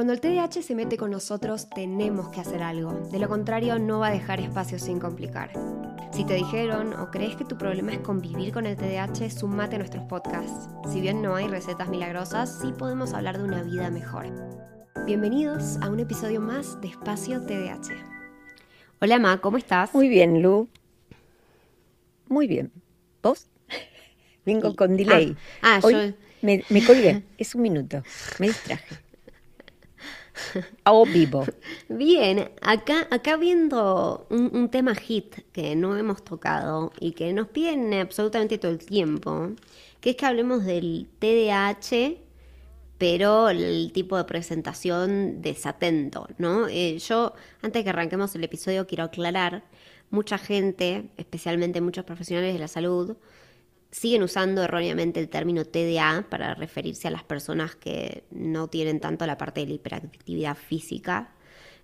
Cuando el TDAH se mete con nosotros, tenemos que hacer algo. De lo contrario, no va a dejar espacio sin complicar. Si te dijeron o crees que tu problema es convivir con el TDAH, sumate a nuestros podcasts. Si bien no hay recetas milagrosas, sí podemos hablar de una vida mejor. Bienvenidos a un episodio más de Espacio TDAH. Hola Ma, ¿cómo estás? Muy bien, Lu. Muy bien. ¿Vos? Vengo con delay. Ah, ah yo... Me, me colgué. Es un minuto. Me distraje. A vivo. Bien, acá, acá viendo un, tema hit que no hemos tocado y que nos piden absolutamente todo el tiempo, que es que hablemos del TDAH, pero el tipo de presentación desatento, ¿no? Eh, yo, antes que arranquemos el episodio, quiero aclarar, mucha gente, especialmente muchos profesionales de la salud, siguen usando erróneamente el término TDA para referirse a las personas que no tienen tanto la parte de la hiperactividad física.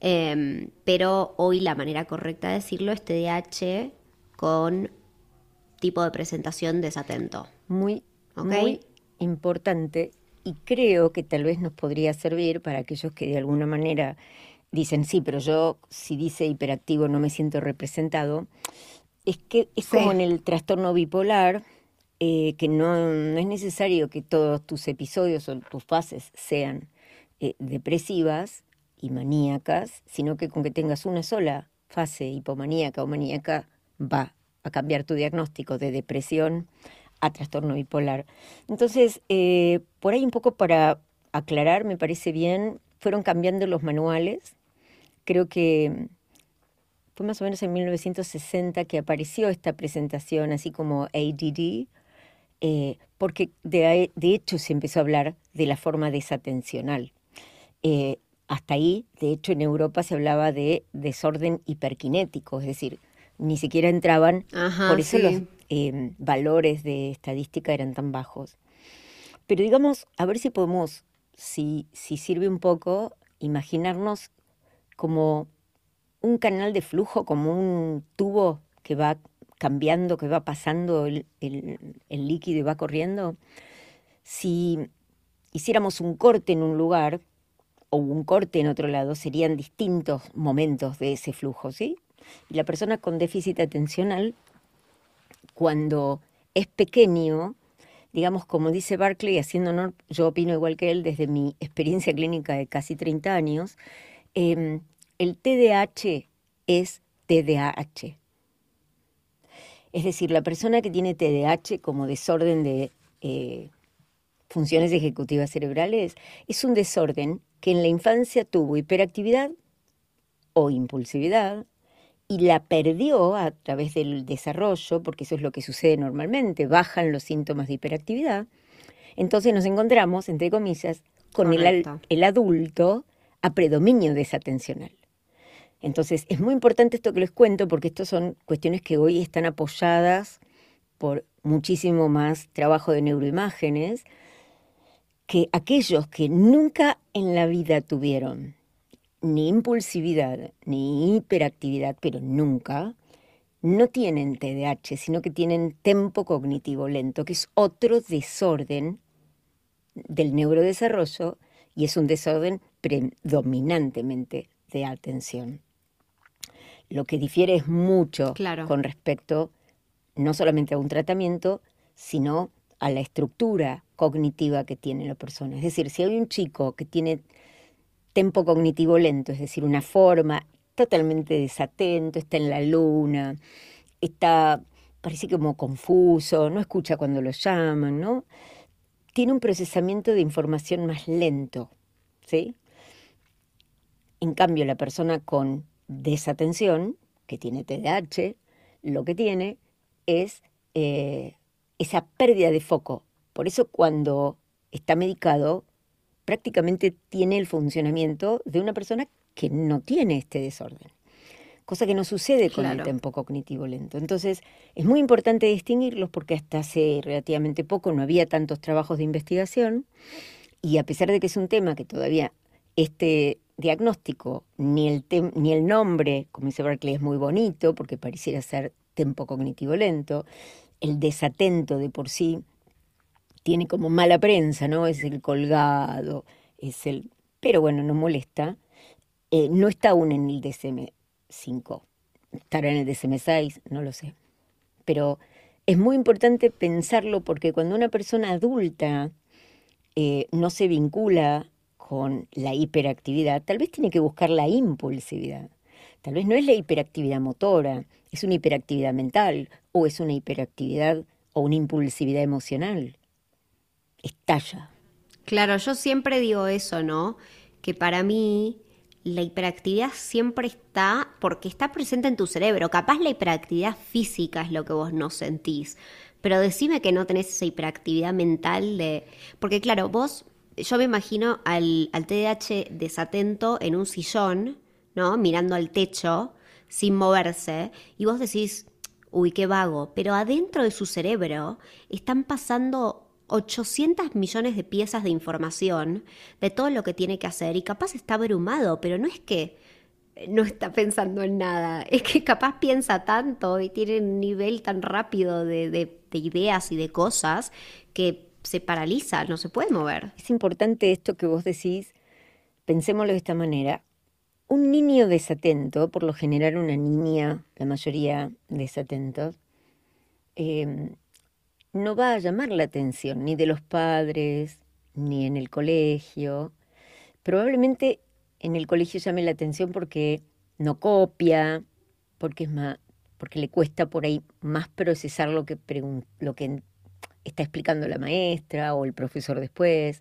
Em, pero hoy la manera correcta de decirlo es TDAH con tipo de presentación desatento. Muy, muy importante y creo que tal vez nos podría servir para aquellos que de alguna manera dicen, sí, pero yo si dice hiperactivo no me siento representado. Es que es como en el trastorno bipolar, eh, que no, es necesario que todos tus episodios o tus fases sean eh, depresivas y maníacas, sino que con que tengas una sola fase hipomaníaca o maníaca va a cambiar tu diagnóstico de depresión a trastorno bipolar. Entonces, eh, por ahí un poco para aclarar, me parece bien, fueron cambiando los manuales. Creo que fue más o menos en 1960 que apareció esta presentación, así como ADD, eh, porque de, hecho se empezó a hablar de la forma desatencional. Eh, hasta ahí, de hecho, en Europa se hablaba de desorden hiperkinético, es decir, ni siquiera entraban, por eso los em, valores de estadística eran tan bajos. Pero digamos, a ver si podemos, si, si sirve un poco, imaginarnos como un canal de flujo, como un tubo que va cambiando, que va pasando el, líquido y va corriendo, si hiciéramos un corte en un lugar o un corte en otro lado, serían distintos momentos de ese flujo, ¿sí? Y la persona con déficit atencional, cuando es pequeño, digamos, como dice Barclay, haciendo honor, yo opino igual que él desde mi experiencia clínica de casi 30 años, em, el TDAH es TDAH. Es decir, la persona que tiene TDAH como desorden de eh, funciones ejecutivas cerebrales es un desorden que en la infancia tuvo hiperactividad o impulsividad y la perdió a través del desarrollo, porque eso es lo que sucede normalmente, bajan los síntomas de hiperactividad. Entonces nos encontramos, entre comillas, con el, el, adulto a predominio desatencional. Entonces, es muy importante esto que les cuento porque estas son cuestiones que hoy están apoyadas por muchísimo más trabajo de neuroimágenes que aquellos que nunca en la vida tuvieron ni impulsividad ni hiperactividad, pero nunca, no tienen TDAH, sino que tienen tempo cognitivo lento, que es otro desorden del neurodesarrollo y es un desorden predominantemente de atención. Lo que difiere es mucho con respecto no solamente a un tratamiento, sino a la estructura cognitiva que tiene la persona. Es decir, si hay un chico que tiene tempo cognitivo lento, es decir, una forma totalmente desatento, está en la luna, está, parece como confuso, no escucha cuando lo llaman, ¿no? Tiene un procesamiento de información más lento, ¿sí? En cambio, la persona con desatención, que tiene TDAH, lo que tiene es eh, esa pérdida de foco. Por eso cuando está medicado, prácticamente tiene el funcionamiento de una persona que no tiene este desorden. Cosa que no sucede con el tempo cognitivo lento. Entonces, es muy importante distinguirlos porque hasta hace relativamente poco no había tantos trabajos de investigación y a pesar de que es un tema que todavía este diagnóstico, ni el, ni el nombre, como dice Berkeley, es muy bonito porque pareciera ser tempo cognitivo lento. El desatento de por sí tiene como mala prensa, ¿no? Es el colgado, es el pero bueno, no molesta. Eh, no está aún en el DSM-5, estará en el DSM-6, no lo sé. Pero es muy importante pensarlo porque cuando una persona adulta eh, no se vincula con la hiperactividad, tal vez tiene que buscar la impulsividad. Tal vez no es la hiperactividad motora, es una hiperactividad mental o es una hiperactividad o una impulsividad emocional. Estalla. Claro, yo siempre digo eso, ¿no? Que para mí la hiperactividad siempre está porque está presente en tu cerebro. Capaz la hiperactividad física es lo que vos no sentís. Pero decime que no tenés esa hiperactividad mental de... Porque claro, vos, yo me imagino al, al desatento en un sillón ¿no? Mirando al techo, sin moverse, y vos decís, uy, qué vago, pero adentro de su cerebro están pasando 800 millones de piezas de información de todo lo que tiene que hacer y capaz está abrumado, pero no es que no está pensando en nada, es que capaz piensa tanto y tiene un nivel tan rápido de ideas y de cosas que se paraliza, no se puede mover. Es importante esto que vos decís, pensémoslo de esta manera. Un niño desatento, por lo general una niña, la mayoría desatentos, em, no va a llamar la atención ni de los padres, ni en el colegio. Probablemente en el colegio llame la atención porque no copia, porque es más, porque le cuesta por ahí más procesar lo que, lo que está explicando la maestra o el profesor después.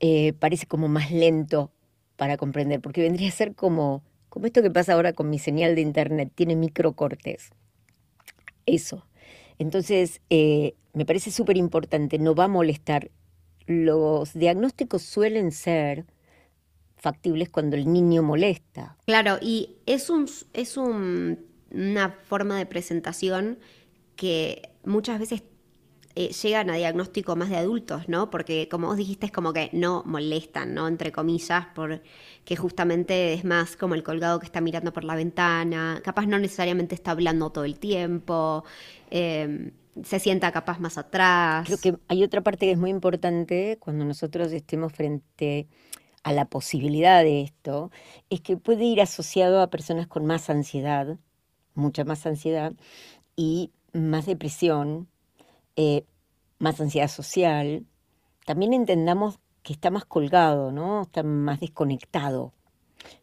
Eh, parece como más lento para comprender, porque vendría a ser como, como esto que pasa ahora con mi señal de internet, tiene microcortes. Eso. Entonces, eh, me parece súper importante, no va a molestar. Los diagnósticos suelen ser factibles cuando el niño molesta. Claro, y es, un, es un, una forma de presentación que muchas veces eh, llegan a diagnóstico más de adultos, ¿no? Porque como vos dijiste, es como que no molestan, ¿no? Entre comillas, porque justamente es más como el colgado que está mirando por la ventana, capaz no necesariamente está hablando todo el tiempo, em, se sienta capaz más atrás. Creo que hay otra parte que es muy importante cuando nosotros estemos frente a la posibilidad de esto, es que puede ir asociado a personas con más ansiedad, mucha más ansiedad y más depresión, eh, más ansiedad social, también entendamos que está más colgado, ¿no? Está más desconectado.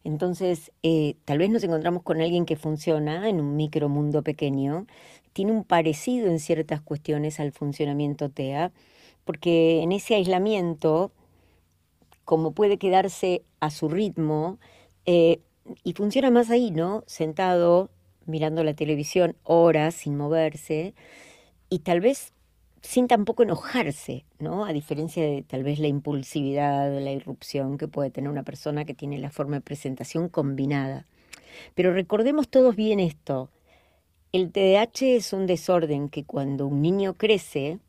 Entonces, eh, tal vez nos encontramos con alguien que funciona en un micromundo pequeño, tiene un parecido en ciertas cuestiones al funcionamiento TEA, porque en ese aislamiento, como puede quedarse a su ritmo, eh, y funciona más ahí, ¿no? Sentado, mirando la televisión horas sin moverse, y tal vez sin tampoco enojarse, ¿no? A diferencia de tal vez la impulsividad, la irrupción que puede tener una persona que tiene la forma de presentación combinada. Pero recordemos todos bien esto. El TDAH es un desorden que cuando un niño crece,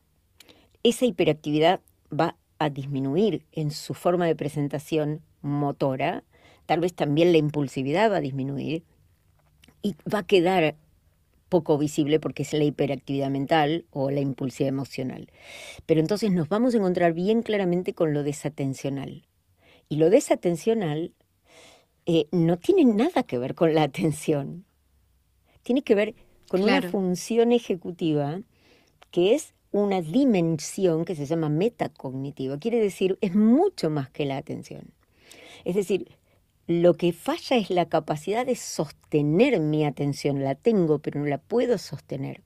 esa hiperactividad va a disminuir en su forma de presentación motora, tal vez también la impulsividad va a disminuir y va a quedar poco visible porque es la hiperactividad mental o la impulsividad emocional. Pero entonces nos vamos a encontrar bien claramente con lo desatencional. Y lo desatencional eh, no tiene nada que ver con la atención. Tiene que ver con una función ejecutiva que es una dimensión que se llama metacognitiva. Quiere decir, es mucho más que la atención. Es decir, lo que falla es la capacidad de sostener mi atención. La tengo, pero no la puedo sostener.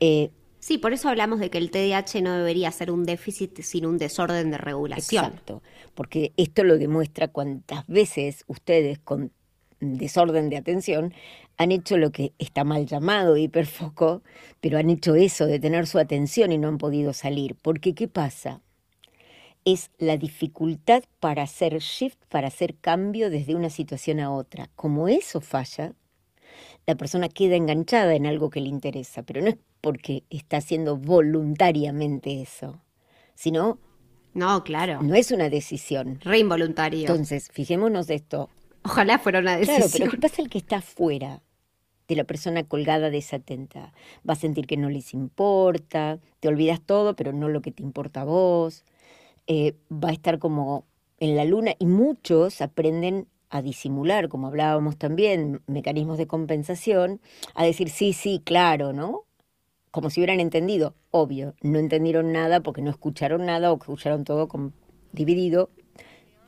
Eh, sí, por eso hablamos de que el TDAH no debería ser un déficit, sino un desorden de regulación. Exacto, porque esto lo demuestra cuántas veces ustedes con desorden de atención han hecho lo que está mal llamado hiperfoco, pero han hecho eso de tener su atención y no han podido salir. Porque ¿qué pasa? Es la dificultad para hacer shift, para hacer cambio desde una situación a otra. Como eso falla, la persona queda enganchada en algo que le interesa, pero no es porque está haciendo voluntariamente eso, sino... No, claro. No es una decisión. Re involuntario. Entonces, fijémonos de esto. Ojalá fuera una decisión. Claro, pero ¿qué pasa el que está fuera de la persona colgada desatenta? Va a sentir que no les importa, te olvidas todo, pero no lo que te importa a vos eh, va a estar como en la luna y muchos aprenden a disimular, como hablábamos también, mecanismos de compensación, a decir sí, sí, claro, ¿no? Como si hubieran entendido. Obvio, no entendieron nada porque no escucharon nada o escucharon todo como dividido.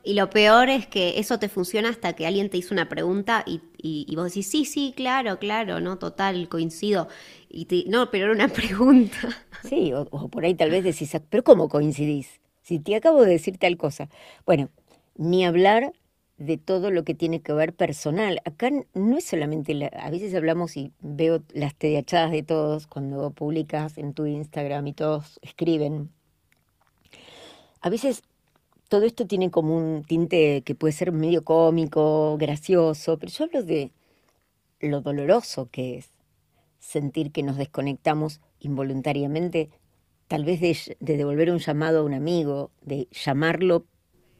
Y lo peor es que eso te funciona hasta que alguien te hizo una pregunta y, y, vos decís, sí, sí, claro, claro, no, total, coincido. Y te, no, pero era una pregunta. Sí, o, o por ahí tal vez decís, pero ¿cómo coincidís? Si te acabo de decir tal cosa. Bueno, ni hablar de todo lo que tiene que ver personal. Acá no es solamente, a veces hablamos y veo las tedeachadas de todos cuando publicas en tu Instagram y todos escriben. A veces todo esto tiene como un tinte que puede ser medio cómico, gracioso, pero yo hablo de lo doloroso que es sentir que nos desconectamos involuntariamente, tal vez de, de devolver un llamado a un amigo, de llamarlo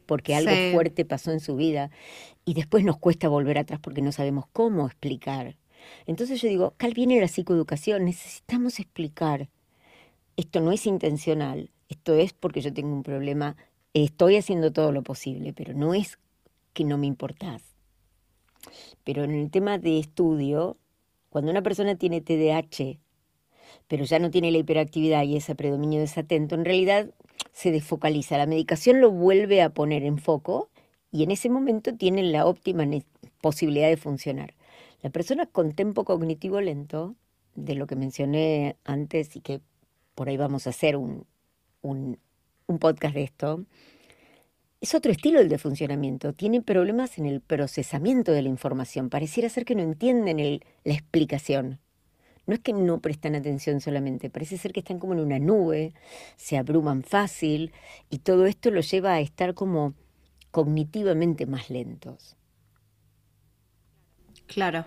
porque algo fuerte pasó en su vida y después nos cuesta volver atrás porque no sabemos cómo explicar. Entonces yo digo, acá viene la psicoeducación, necesitamos explicar. Esto no es intencional, esto es porque yo tengo un problema, estoy haciendo todo lo posible, pero no es que no me importás. Pero en el tema de estudio, cuando una persona tiene TDAH, pero ya no tiene la hiperactividad y ese predominio desatento, en realidad se desfocaliza. La medicación lo vuelve a poner en foco y en ese momento tiene la óptima posibilidad de funcionar. La persona con tempo cognitivo lento, de lo que mencioné antes y que por ahí vamos a hacer un, un, podcast de esto, es otro estilo el de funcionamiento. Tiene problemas en el procesamiento de la información. Pareciera ser que no entienden la explicación no es que no prestan atención solamente, parece ser que están como en una nube, se abruman fácil y todo esto los lleva a estar como cognitivamente más lentos. Claro.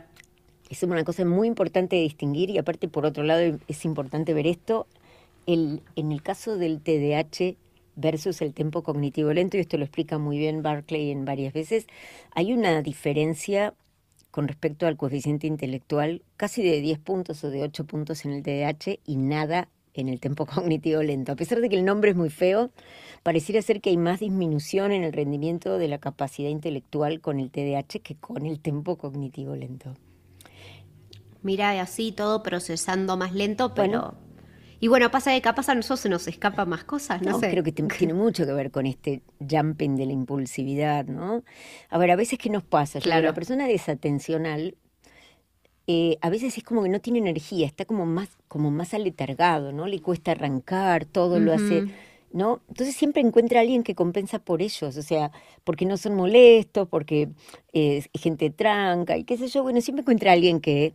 Es una cosa muy importante de distinguir y aparte por otro lado es importante ver esto el, en el caso del TDAH versus el tempo cognitivo lento, y esto lo explica muy bien Barclay en varias veces, hay una diferencia con respecto al coeficiente intelectual, casi de 10 puntos o de 8 puntos en el TDAH y nada en el tempo cognitivo lento. A pesar de que el nombre es muy feo, pareciera ser que hay más disminución en el rendimiento de la capacidad intelectual con el TDAH que con el tempo cognitivo lento. Mira, así todo procesando más lento, pero y bueno, pasa de capaz a nosotros se nos escapa más cosas, no, sé. Creo que tiene mucho que ver con este jumping de la impulsividad, ¿no? A ver, a veces, ¿qué nos pasa? Claro. La persona desatencional eh, a veces es como que no tiene energía, está como más, como más aletargado, ¿no? Le cuesta arrancar, todo lo hace, ¿no? Entonces siempre encuentra a alguien que compensa por ellos, o sea, porque no son molestos, porque es gente tranca y qué sé yo, bueno, siempre encuentra a alguien que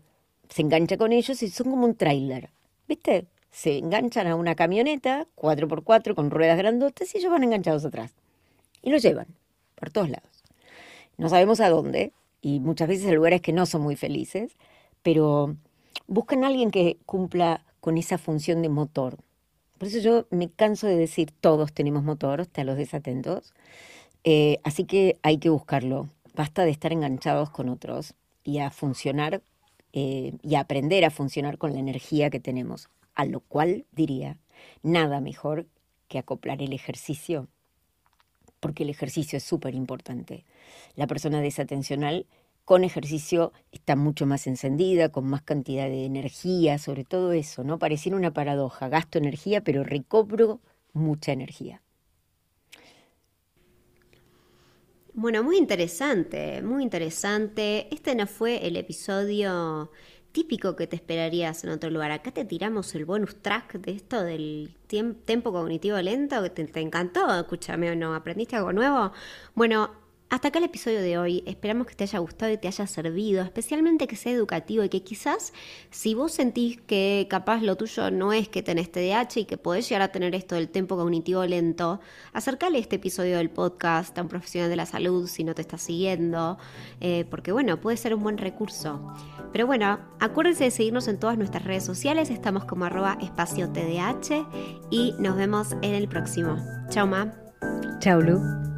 se engancha con ellos y son como un tráiler, ¿viste? Se enganchan a una camioneta 4x4 con ruedas grandotas y ellos van enganchados atrás. Y lo llevan por todos lados. No sabemos a dónde y muchas veces a lugares que no son muy felices, pero buscan a alguien que cumpla con esa función de motor. Por eso yo me canso de decir todos tenemos motor, hasta los desatentos. Eh, así que hay que buscarlo. Basta de estar enganchados con otros y a funcionar eh, y aprender a funcionar con la energía que tenemos a lo cual diría, nada mejor que acoplar el ejercicio, porque el ejercicio es súper importante. La persona desatencional con ejercicio está mucho más encendida, con más cantidad de energía, sobre todo eso, ¿no? Pareciera una paradoja, gasto energía, pero recobro mucha energía. Bueno, muy interesante, muy interesante. Este no fue el episodio típico que te esperarías en otro lugar. Acá te tiramos el bonus track de esto del tiempo cognitivo lento, que te, te encantó, escúchame o no, aprendiste algo nuevo. Bueno, hasta acá el episodio de hoy. Esperamos que te haya gustado y te haya servido, especialmente que sea educativo y que quizás si vos sentís que capaz lo tuyo no es que tenés TDAH y que podés llegar a tener esto del tempo cognitivo lento, acercale este episodio del podcast a un profesional de la salud si no te está siguiendo, eh, porque bueno, puede ser un buen recurso. Pero bueno, acuérdense de seguirnos en todas nuestras redes sociales, estamos como arroba espacio TDAH y nos vemos en el próximo. Chao, Ma. Chao, Lu.